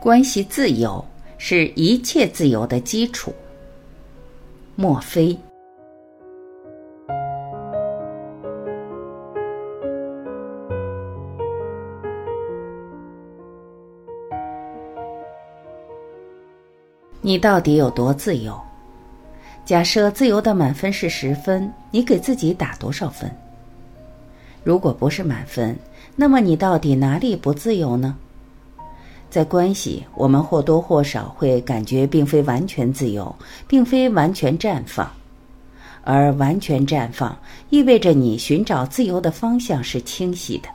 关系自由是一切自由的基础。莫非？你到底有多自由？假设自由的满分是十分，你给自己打多少分？如果不是满分，那么你到底哪里不自由呢？在关系，我们或多或少会感觉并非完全自由，并非完全绽放，而完全绽放意味着你寻找自由的方向是清晰的。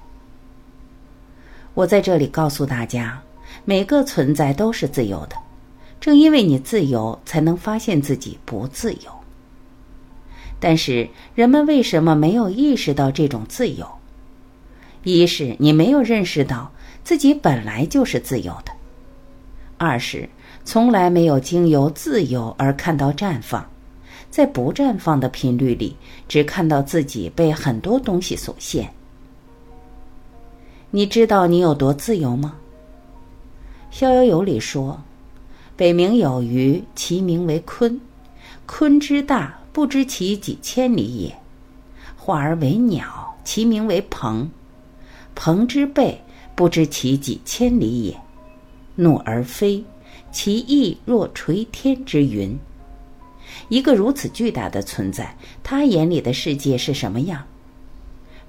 我在这里告诉大家，每个存在都是自由的。正因为你自由，才能发现自己不自由。但是人们为什么没有意识到这种自由？一是你没有认识到自己本来就是自由的；二是从来没有经由自由而看到绽放，在不绽放的频率里，只看到自己被很多东西所限。你知道你有多自由吗？《逍遥游》里说。北冥有鱼，其名为鲲。鲲之大，不知其几千里也；化而为鸟，其名为鹏。鹏之背，不知其几千里也；怒而飞，其翼若垂天之云。一个如此巨大的存在，他眼里的世界是什么样？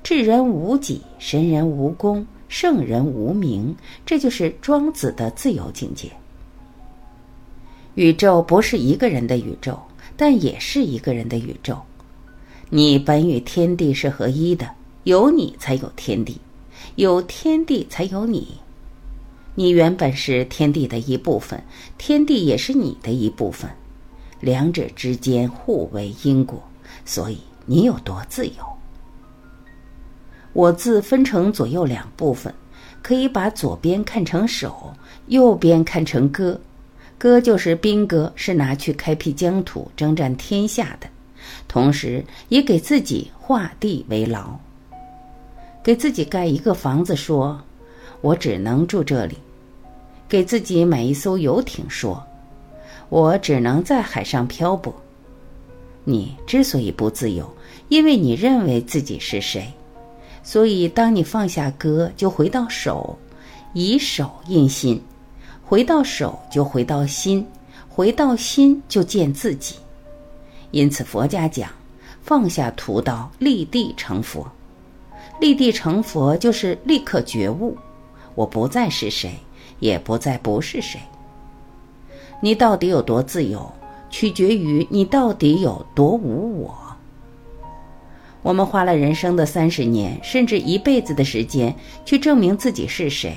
智人无己，神人无功，圣人无名，这就是庄子的自由境界。宇宙不是一个人的宇宙，但也是一个人的宇宙。你本与天地是合一的，有你才有天地，有天地才有你。你原本是天地的一部分，天地也是你的一部分，两者之间互为因果，所以你有多自由？我字分成左右两部分，可以把左边看成手，右边看成歌。歌就是兵戈，是拿去开辟疆土、征战天下的，同时也给自己画地为牢，给自己盖一个房子，说：“我只能住这里；给自己买一艘游艇，说：“我只能在海上漂泊。”你之所以不自由，因为你认为自己是谁，所以当你放下歌，就回到手，以手印心。回到手就回到心，回到心就见自己。因此，佛家讲放下屠刀，立地成佛。立地成佛就是立刻觉悟，我不再是谁，也不再不是谁。你到底有多自由，取决于你到底有多无我。我们花了人生的三十年，甚至一辈子的时间，去证明自己是谁。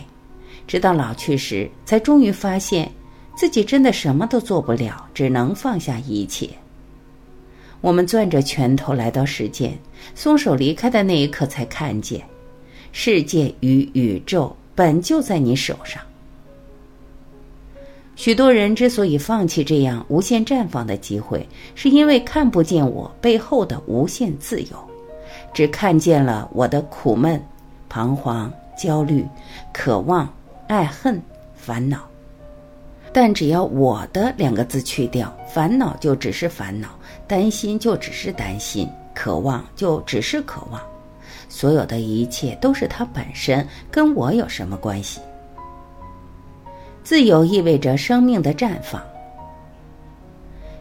直到老去时，才终于发现，自己真的什么都做不了，只能放下一切。我们攥着拳头来到世间，松手离开的那一刻，才看见，世界与宇宙本就在你手上。许多人之所以放弃这样无限绽放的机会，是因为看不见我背后的无限自由，只看见了我的苦闷、彷徨、焦虑、渴望。爱恨、烦恼，但只要“我的”两个字去掉，烦恼就只是烦恼，担心就只是担心，渴望就只是渴望，所有的一切都是它本身，跟我有什么关系？自由意味着生命的绽放。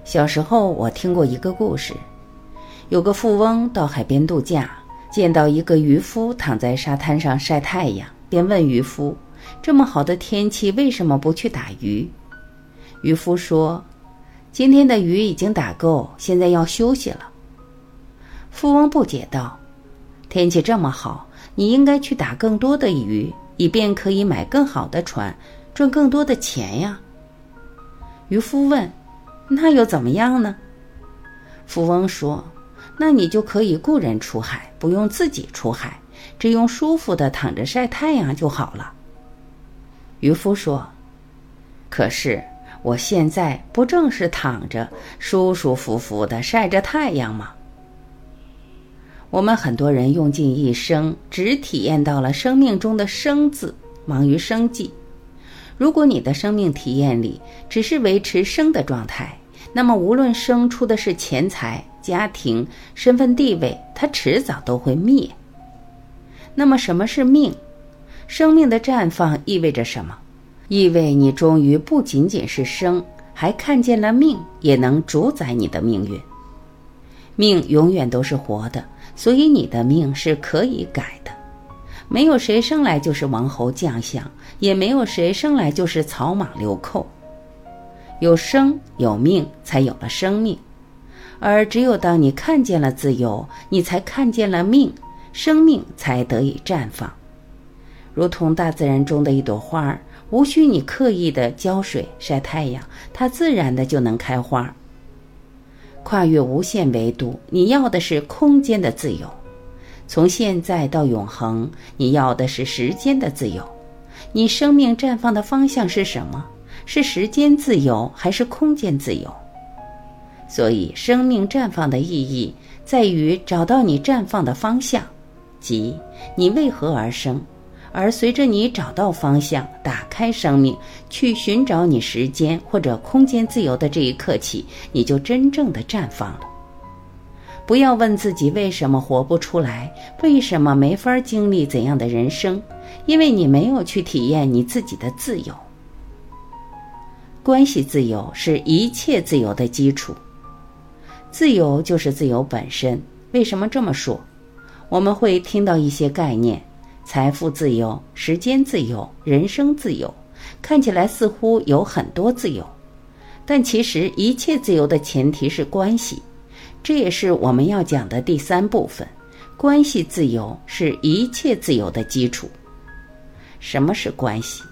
小时候我听过一个故事，有个富翁到海边度假，见到一个渔夫躺在沙滩上晒太阳，便问渔夫。这么好的天气，为什么不去打鱼？渔夫说：“今天的鱼已经打够，现在要休息了。”富翁不解道：“天气这么好，你应该去打更多的鱼，以便可以买更好的船，赚更多的钱呀。”渔夫问：“那又怎么样呢？”富翁说：“那你就可以雇人出海，不用自己出海，只用舒服的躺着晒太阳就好了。”渔夫说：“可是我现在不正是躺着舒舒服服的晒着太阳吗？”我们很多人用尽一生，只体验到了生命中的“生”字，忙于生计。如果你的生命体验里只是维持生的状态，那么无论生出的是钱财、家庭、身份地位，它迟早都会灭。那么什么是命？生命的绽放意味着什么？意味你终于不仅仅是生，还看见了命也能主宰你的命运。命永远都是活的，所以你的命是可以改的。没有谁生来就是王侯将相，也没有谁生来就是草莽流寇。有生有命，才有了生命。而只有当你看见了自由，你才看见了命，生命才得以绽放。如同大自然中的一朵花儿，无需你刻意的浇水、晒太阳，它自然的就能开花。跨越无限维度，你要的是空间的自由；从现在到永恒，你要的是时间的自由。你生命绽放的方向是什么？是时间自由还是空间自由？所以，生命绽放的意义在于找到你绽放的方向，即你为何而生。而随着你找到方向，打开生命，去寻找你时间或者空间自由的这一刻起，你就真正的绽放了。不要问自己为什么活不出来，为什么没法经历怎样的人生，因为你没有去体验你自己的自由。关系自由是一切自由的基础，自由就是自由本身。为什么这么说？我们会听到一些概念：财富自由、时间自由、人生自由，看起来似乎有很多自由，但其实一切自由的前提是关系，这也是我们要讲的第三部分。关系自由是一切自由的基础。什么是关系？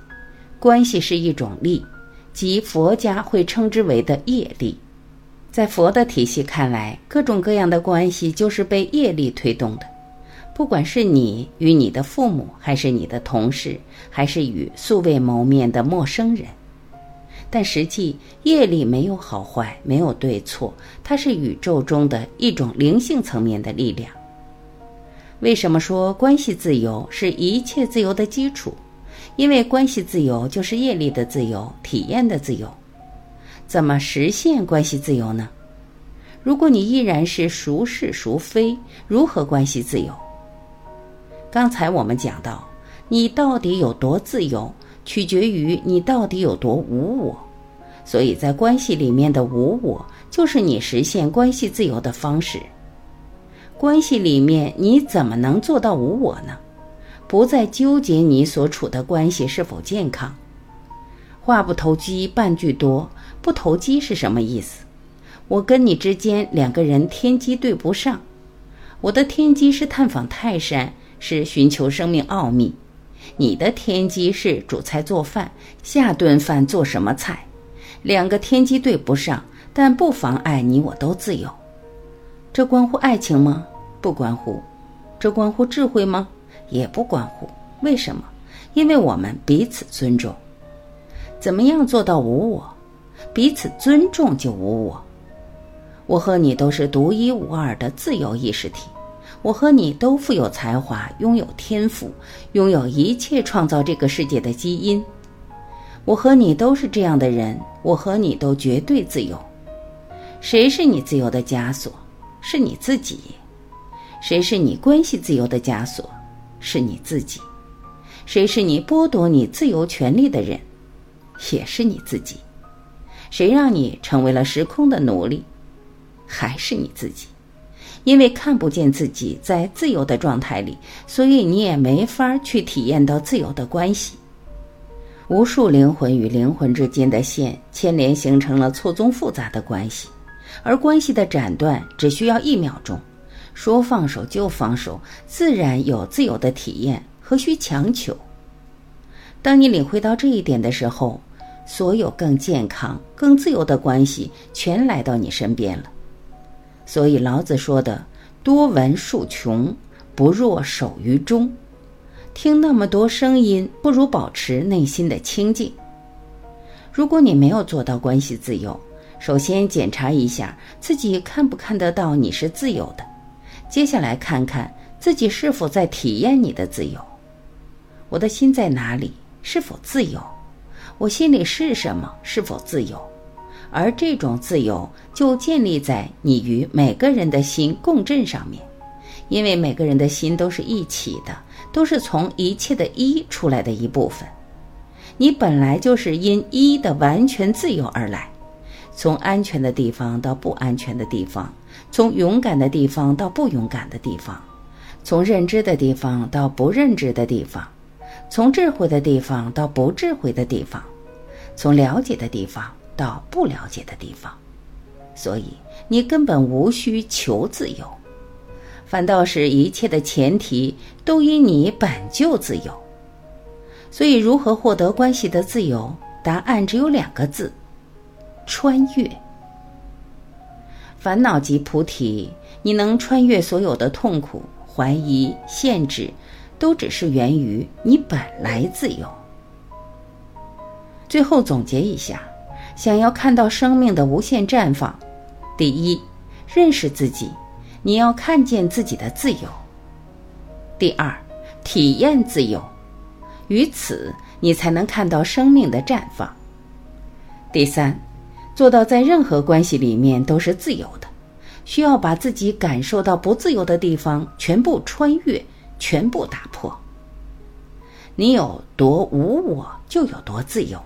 关系是一种力。即佛家会称之为的业力，在佛的体系看来，各种各样的关系就是被业力推动的。不管是你与你的父母，还是你的同事，还是与素未谋面的陌生人，但实际业力没有好坏，没有对错，它是宇宙中的一种灵性层面的力量。为什么说关系自由是一切自由的基础？因为关系自由就是业力的自由，体验的自由。怎么实现关系自由呢？如果你依然是孰是孰非，如何关系自由？刚才我们讲到，你到底有多自由，取决于你到底有多无我。所以在关系里面的无我，就是你实现关系自由的方式。关系里面，你怎么能做到无我呢？不再纠结你所处的关系是否健康。话不投机半句多，不投机是什么意思？我跟你之间两个人天机对不上。我的天机是探访泰山，是寻求生命奥秘；你的天机是煮菜做饭，下顿饭做什么菜？两个天机对不上，但不妨碍你我都自由。这关乎爱情吗？不关乎。这关乎智慧吗？也不关乎，为什么？因为我们彼此尊重。怎么样做到无我？彼此尊重就无我。我和你都是独一无二的自由意识体，我和你都富有才华，拥有天赋，拥有一切创造这个世界的基因。我和你都是这样的人，我和你都绝对自由。谁是你自由的枷锁？是你自己。谁是你关系自由的枷锁？是你自己，谁是你剥夺你自由权利的人，也是你自己。谁让你成为了时空的奴隶，还是你自己。因为看不见自己在自由的状态里，所以你也没法去体验到自由的关系。无数灵魂与灵魂之间的线牵连，形成了错综复杂的关系，而关系的斩断只需要一秒钟。说放手就放手，自然有自由的体验，何须强求？当你领会到这一点的时候，所有更健康、更自由的关系全来到你身边了。所以老子说的“多闻数穷，不若守于中”。听那么多声音，不如保持内心的清静。如果你没有做到关系自由，首先检查一下自己看不看得到你是自由的。接下来看看自己是否在体验你的自由。我的心在哪里？是否自由？我心里是什么，是否自由？而这种自由就建立在你与每个人的心共振上面，因为每个人的心都是一起的，都是从一切的一出来的一部分。你本来就是因一的完全自由而来，从安全的地方到不安全的地方，从勇敢的地方到不勇敢的地方，从认知的地方到不认知的地方，从智慧的地方到不智慧的地方，从了解的地方。到不了解的地方，所以你根本无需求自由，反倒是一切的前提都因你本就自由。所以，如何获得关系的自由？答案只有两个字：穿越。烦恼即菩提，你能穿越所有的痛苦、怀疑、限制，都只是源于你本来自由。最后总结一下。想要看到生命的无限绽放，第一，认识自己，你要看见自己的自由；第二，体验自由，于此你才能看到生命的绽放；第三，做到在任何关系里面都是自由的，需要把自己感受到不自由的地方全部穿越，全部打破。你有多无我，就有多自由。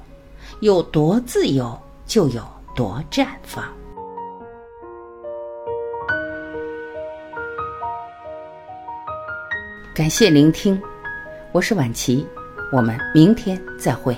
有多自由，就有多绽放。感谢聆听，我是婉琪，我们明天再会。